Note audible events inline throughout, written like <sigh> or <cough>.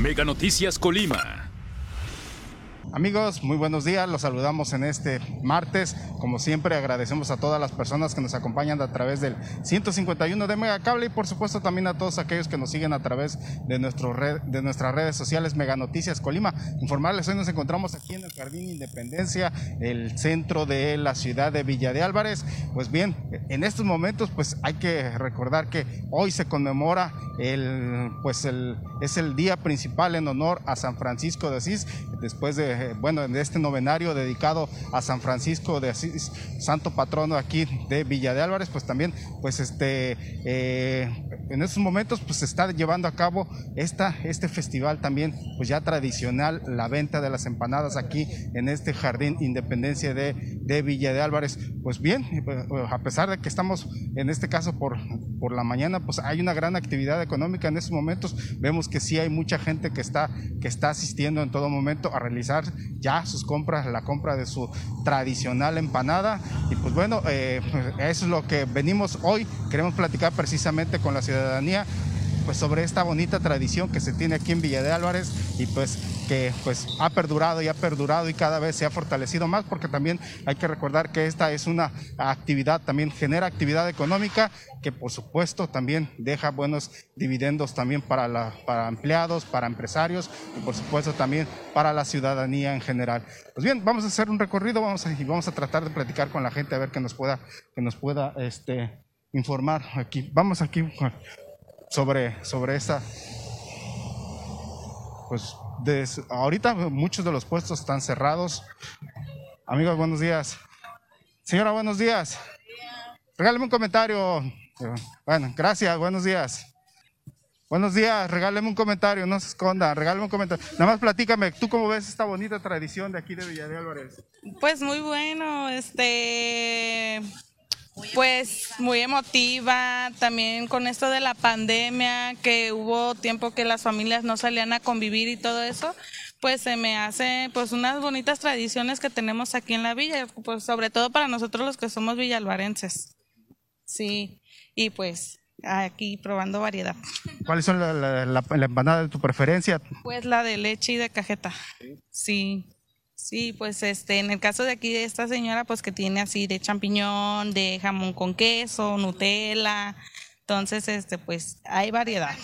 Mega Noticias Colima. Amigos, muy buenos días. Los saludamos en este martes. Como siempre, agradecemos a todas las personas que nos acompañan a través del 151 de Megacable y por supuesto también a todos aquellos que nos siguen a través de, nuestro red, de nuestras redes sociales Mega Noticias Colima. Informarles, hoy nos encontramos aquí en el Jardín Independencia, el centro de la ciudad de Villa de Álvarez. Pues bien, en estos momentos pues hay que recordar que hoy se conmemora el, pues el, es el día principal en honor a San Francisco de Asís, después de bueno, en este novenario dedicado a San Francisco de Asís, santo patrono aquí de Villa de Álvarez, pues también, pues este, eh, en estos momentos, pues se está llevando a cabo esta, este festival también, pues ya tradicional, la venta de las empanadas aquí en este jardín Independencia de, de Villa de Álvarez. Pues bien, a pesar de que estamos en este caso por, por la mañana, pues hay una gran actividad económica en estos momentos. Vemos que sí hay mucha gente que está, que está asistiendo en todo momento a realizar ya sus compras, la compra de su tradicional empanada. Y pues bueno, eh, eso es lo que venimos hoy. Queremos platicar precisamente con la ciudadanía pues sobre esta bonita tradición que se tiene aquí en Villa de Álvarez y pues que pues ha perdurado y ha perdurado y cada vez se ha fortalecido más porque también hay que recordar que esta es una actividad, también genera actividad económica que por supuesto también deja buenos dividendos también para, la, para empleados, para empresarios y por supuesto también para la ciudadanía en general. Pues bien, vamos a hacer un recorrido vamos y vamos a tratar de platicar con la gente a ver que nos pueda, que nos pueda este, informar aquí. Vamos aquí sobre, sobre esa pues ahorita muchos de los puestos están cerrados. Amigos, buenos días. Señora, buenos días. Regáleme un comentario. Bueno, gracias, buenos días. Buenos días, regáleme un comentario, no se esconda, regáleme un comentario. Nada más platícame, ¿tú cómo ves esta bonita tradición de aquí de Villa de Álvarez? Pues muy bueno, este pues muy emotiva, también con esto de la pandemia, que hubo tiempo que las familias no salían a convivir y todo eso, pues se me hace pues unas bonitas tradiciones que tenemos aquí en la villa, pues sobre todo para nosotros los que somos villalvarenses. Sí, y pues aquí probando variedad. ¿Cuáles son la, la, empanada de tu preferencia? Pues la de leche y de cajeta. Sí. Sí, pues este, en el caso de aquí de esta señora, pues que tiene así de champiñón, de jamón con queso, Nutella, entonces, este, pues hay variedad.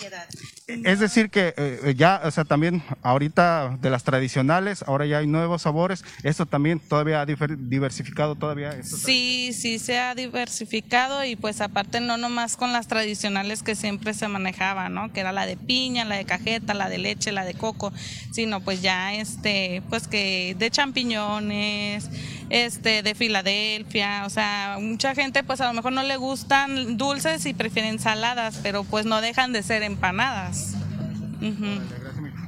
Es decir que eh, ya, o sea, también ahorita de las tradicionales, ahora ya hay nuevos sabores. Esto también todavía ha diversificado todavía. Sí, sí se ha diversificado y pues aparte no nomás con las tradicionales que siempre se manejaban, ¿no? Que era la de piña, la de cajeta, la de leche, la de coco, sino pues ya este, pues que de champiñones, este, de Filadelfia, o sea, mucha gente pues a lo mejor no le gustan dulces y prefieren ensaladas, pero pues no dejan de ser empanadas.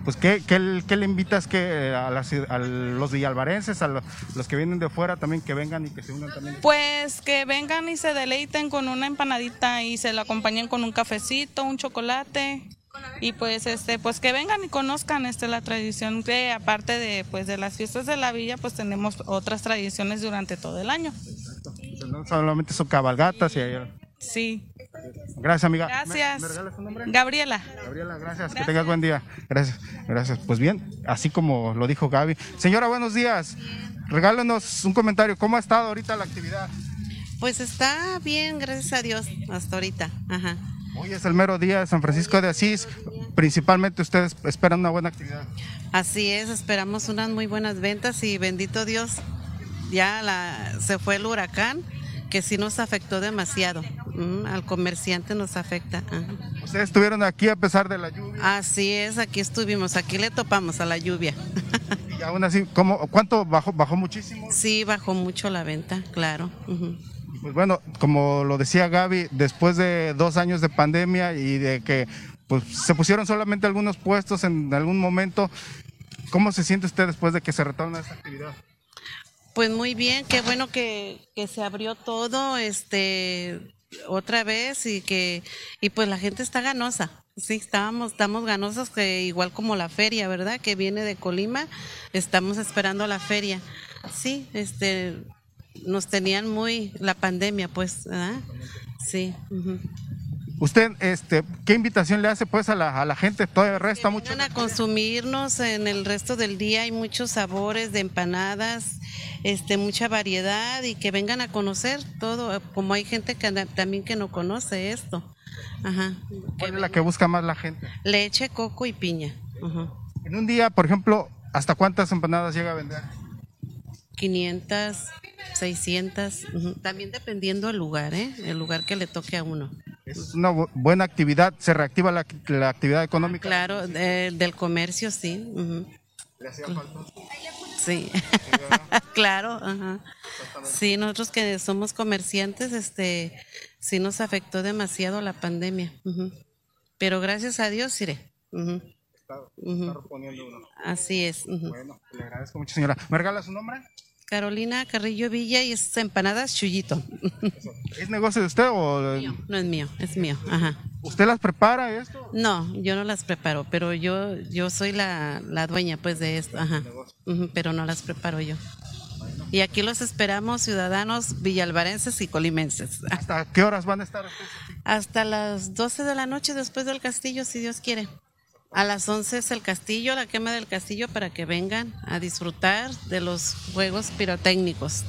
Pues, ¿qué, qué, le invitas que a, los villalvarenses, a los, que vienen de fuera también, que vengan y que se unan también? Pues que vengan y se deleiten con una empanadita y se lo acompañen con un cafecito, un chocolate y pues este pues que vengan y conozcan este la tradición que aparte de pues de las fiestas de la villa pues tenemos otras tradiciones durante todo el año Exacto. no solamente son cabalgatas y sí Gracias, amiga. Gracias. nombre? Gabriela. Gabriela, gracias. Que tengas buen día. Gracias. Gracias. Pues bien, así como lo dijo Gaby. Señora, buenos días. Regálenos un comentario. ¿Cómo ha estado ahorita la actividad? Pues está bien, gracias a Dios, hasta ahorita. Ajá. Hoy es el mero día de San Francisco de Asís. Principalmente ustedes esperan una buena actividad. Así es, esperamos unas muy buenas ventas y bendito Dios, ya la, se fue el huracán que sí nos afectó demasiado. Mm, al comerciante nos afecta. ¿Ustedes estuvieron aquí a pesar de la lluvia? Así es, aquí estuvimos, aquí le topamos a la lluvia. <laughs> y aún así, ¿cómo, ¿cuánto bajó? ¿Bajó muchísimo? Sí, bajó mucho la venta, claro. Pues bueno, como lo decía Gaby, después de dos años de pandemia y de que pues, se pusieron solamente algunos puestos en algún momento, ¿cómo se siente usted después de que se retorna esa actividad? Pues muy bien, qué bueno que, se abrió todo, este, otra vez y que, y pues la gente está ganosa. Sí, estábamos, estamos ganosos que igual como la feria, ¿verdad? Que viene de Colima, estamos esperando la feria. Sí, este, nos tenían muy la pandemia, pues, ¿verdad? Sí. Usted, este, ¿qué invitación le hace pues a la, a la gente? Todavía resta mucho. Van a consumirnos en el resto del día, hay muchos sabores de empanadas, este, mucha variedad y que vengan a conocer todo, como hay gente que también que no conoce esto. Ajá. ¿Cuál es la que busca más la gente? Leche, coco y piña. En un día, por ejemplo, ¿hasta cuántas empanadas llega a vender? 500, 600, también dependiendo del lugar, ¿eh? el lugar que le toque a uno. Es una buena actividad, se reactiva la, actividad económica. Claro, del comercio sí. ¿Le hacía falta? Sí, <laughs> claro. Sí, nosotros que somos comerciantes, este, sí nos afectó demasiado la pandemia. Pero gracias a Dios, iré. Está, reponiendo uno. Así es. Bueno, le agradezco mucho, señora. ¿Me regala su nombre? Carolina Carrillo Villa y es empanadas Chuyito. ¿Es negocio de usted o...? no es mío, es mío. Ajá. ¿Usted las prepara esto? No, yo no las preparo, pero yo yo soy la, dueña pues de esto, ajá. pero no las preparo yo. Y aquí los esperamos ciudadanos villalvarenses y colimenses. ¿Hasta qué horas van a estar? Hasta las 12 de la noche después del castillo, si Dios quiere. A las 11 es el castillo, la quema del castillo, para que vengan a disfrutar de los juegos pirotécnicos.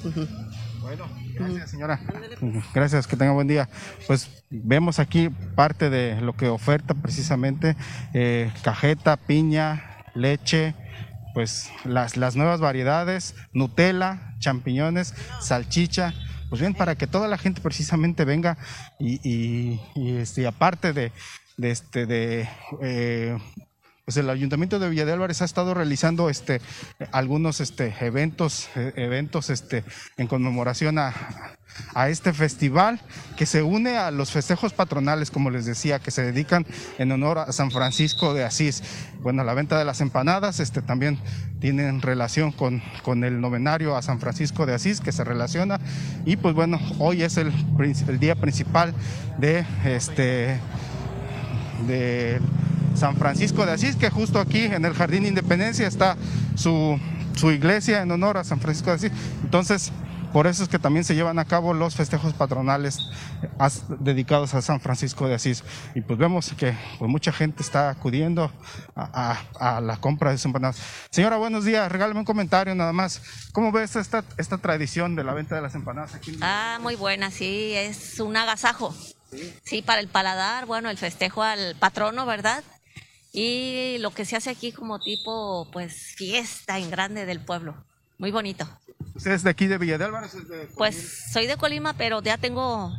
Bueno, gracias señora. Gracias, que tenga buen día. Pues vemos aquí parte de lo que oferta precisamente eh, cajeta, piña, leche, pues las, las nuevas variedades, Nutella, champiñones, salchicha pues bien, para que toda la gente precisamente venga y, y, y este, aparte de, de este de eh, pues el Ayuntamiento de Villa de Álvarez ha estado realizando este algunos este eventos eh, eventos este en conmemoración a, a este festival que se une a los festejos patronales, como les decía, que se dedican en honor a San Francisco de Asís. Bueno, la venta de las empanadas este, también tienen relación con, con el novenario a San Francisco de Asís, que se relaciona. Y pues bueno, hoy es el, el día principal de este de San Francisco de Asís, que justo aquí en el Jardín Independencia está su, su iglesia en honor a San Francisco de Asís. Entonces, por eso es que también se llevan a cabo los festejos patronales dedicados a San Francisco de Asís. Y pues vemos que pues, mucha gente está acudiendo a, la compra de sus empanadas. Señora, buenos días. Regálame un comentario nada más. ¿Cómo ves esta, esta tradición de la venta de las empanadas aquí? Ah, muy buena, sí. Es un agasajo. Sí. para el paladar, bueno, el festejo al patrono, ¿verdad? Y lo que se hace aquí como tipo, pues, fiesta en grande del pueblo. Muy bonito. ¿Usted es de aquí de Villa de Álvarez? pues soy de Colima, pero ya tengo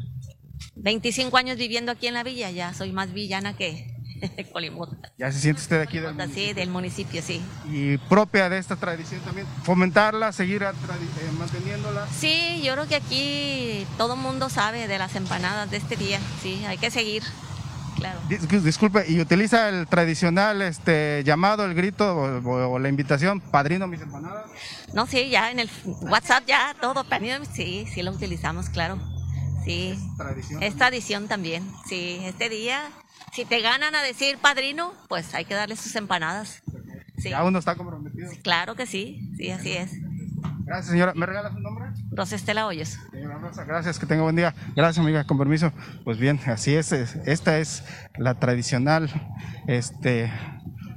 25 años viviendo aquí en la villa, ya soy más villana que <laughs> Colimota. ¿Ya se siente usted aquí del municipio? Sí, del municipio, sí. ¿Y propia de esta tradición también? ¿Fomentarla, seguir eh, manteniéndola? Sí, yo creo que aquí todo mundo sabe de las empanadas de este día, sí, hay que seguir. Disculpe, ¿y utiliza el tradicional este llamado, el grito o, la invitación, padrino mis empanadas? No, sí, ya en el WhatsApp ya todo, padrino, sí, sí lo utilizamos, claro. Sí. ¿Es tradición? Es tradición también, sí. Este día, si te ganan a decir padrino, pues hay que darle sus empanadas. Sí. ¿Ya uno está comprometido? Claro que sí, sí, así es. Gracias, señora. ¿Me regala su nombre? Rosa Estela Hoyos. Señora Rosa, gracias, que tenga buen día. Gracias, amiga, con permiso. Pues bien, así es, esta es la tradicional, este,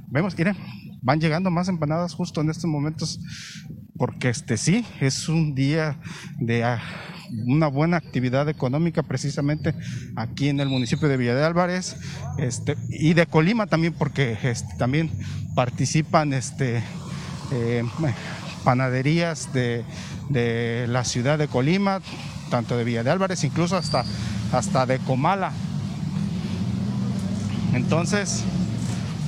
vemos, miren, van llegando más empanadas justo en estos momentos, porque este sí, es un día de ah, una buena actividad económica precisamente aquí en el municipio de Villa de Álvarez este, y de Colima también porque este, también participan este, eh, panaderías de, la ciudad de Colima, tanto de Villa de Álvarez, incluso hasta, hasta de Comala. Entonces,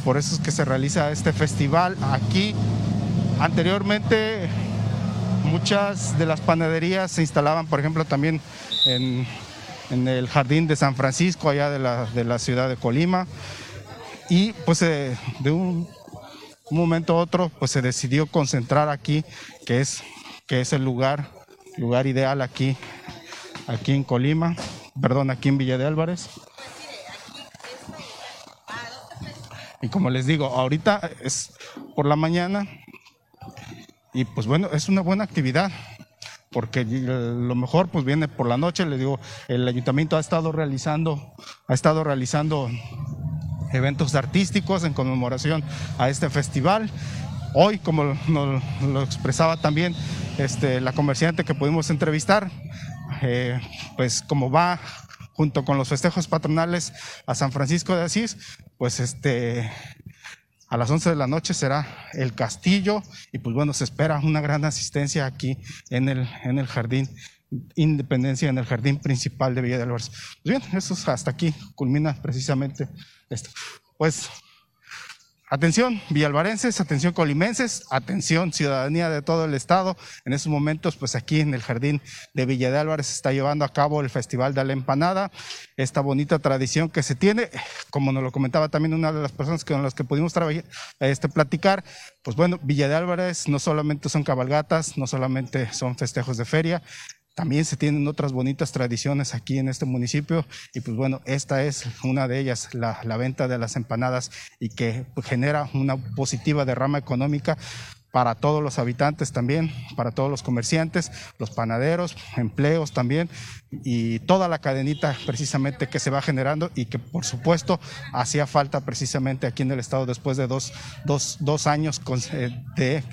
por eso es que se realiza este festival aquí. Anteriormente, muchas de las panaderías se instalaban, por ejemplo, también en, el jardín de San Francisco, allá de la, ciudad de Colima. Y pues eh, de un momento u otro pues se decidió concentrar aquí, que es, que es el lugar, lugar ideal aquí, aquí en Colima, perdón, aquí en Villa de Álvarez. Y como les digo, ahorita es por la mañana y pues bueno, es una buena actividad porque lo mejor pues viene por la noche, le digo, el ayuntamiento ha estado realizando, ha estado realizando eventos artísticos en conmemoración a este festival. Hoy, como lo, expresaba también este, la comerciante que pudimos entrevistar, eh, pues como va junto con los festejos patronales a San Francisco de Asís, pues este, a las 11 de la noche será el castillo y pues bueno, se espera una gran asistencia aquí en el, en el jardín Independencia, en el jardín principal de Villa de Álvarez. Pues bien, eso hasta aquí culmina precisamente esto. Pues Atención, villalvarenses, atención colimenses, atención ciudadanía de todo el estado. En estos momentos, pues aquí en el jardín de Villa de Álvarez se está llevando a cabo el Festival de la Empanada, esta bonita tradición que se tiene, como nos lo comentaba también una de las personas con las que pudimos este, platicar, pues bueno, Villa de Álvarez no solamente son cabalgatas, no solamente son festejos de feria, también se tienen otras bonitas tradiciones aquí en este municipio y pues bueno, esta es una de ellas, la, venta de las empanadas y que genera una positiva derrama económica para todos los habitantes también, para todos los comerciantes, los panaderos, empleos también y toda la cadenita precisamente que se va generando y que por supuesto hacía falta precisamente aquí en el estado después de dos, dos, dos años eh, de,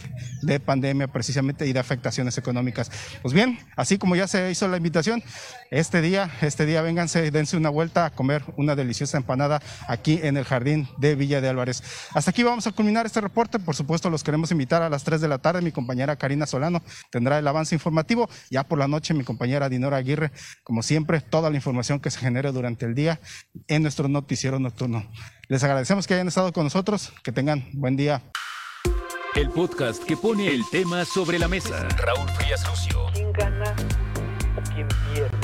de, pandemia precisamente y de afectaciones económicas. Pues bien, así como ya se hizo la invitación, este día, este día vénganse, dense una vuelta a comer una deliciosa empanada aquí en el jardín de Villa de Álvarez. Hasta aquí vamos a culminar este reporte, por supuesto los queremos invitar a las 3 de la tarde, mi compañera Karina Solano tendrá el avance informativo, ya por la noche mi compañera Dinora Aguirre como siempre, toda la información que se genere durante el día en nuestro noticiero nocturno. Les agradecemos que hayan estado con nosotros. Que tengan buen día. El podcast que pone el tema sobre la mesa. Raúl Frías Lucio. ¿Quién gana o quién pierde?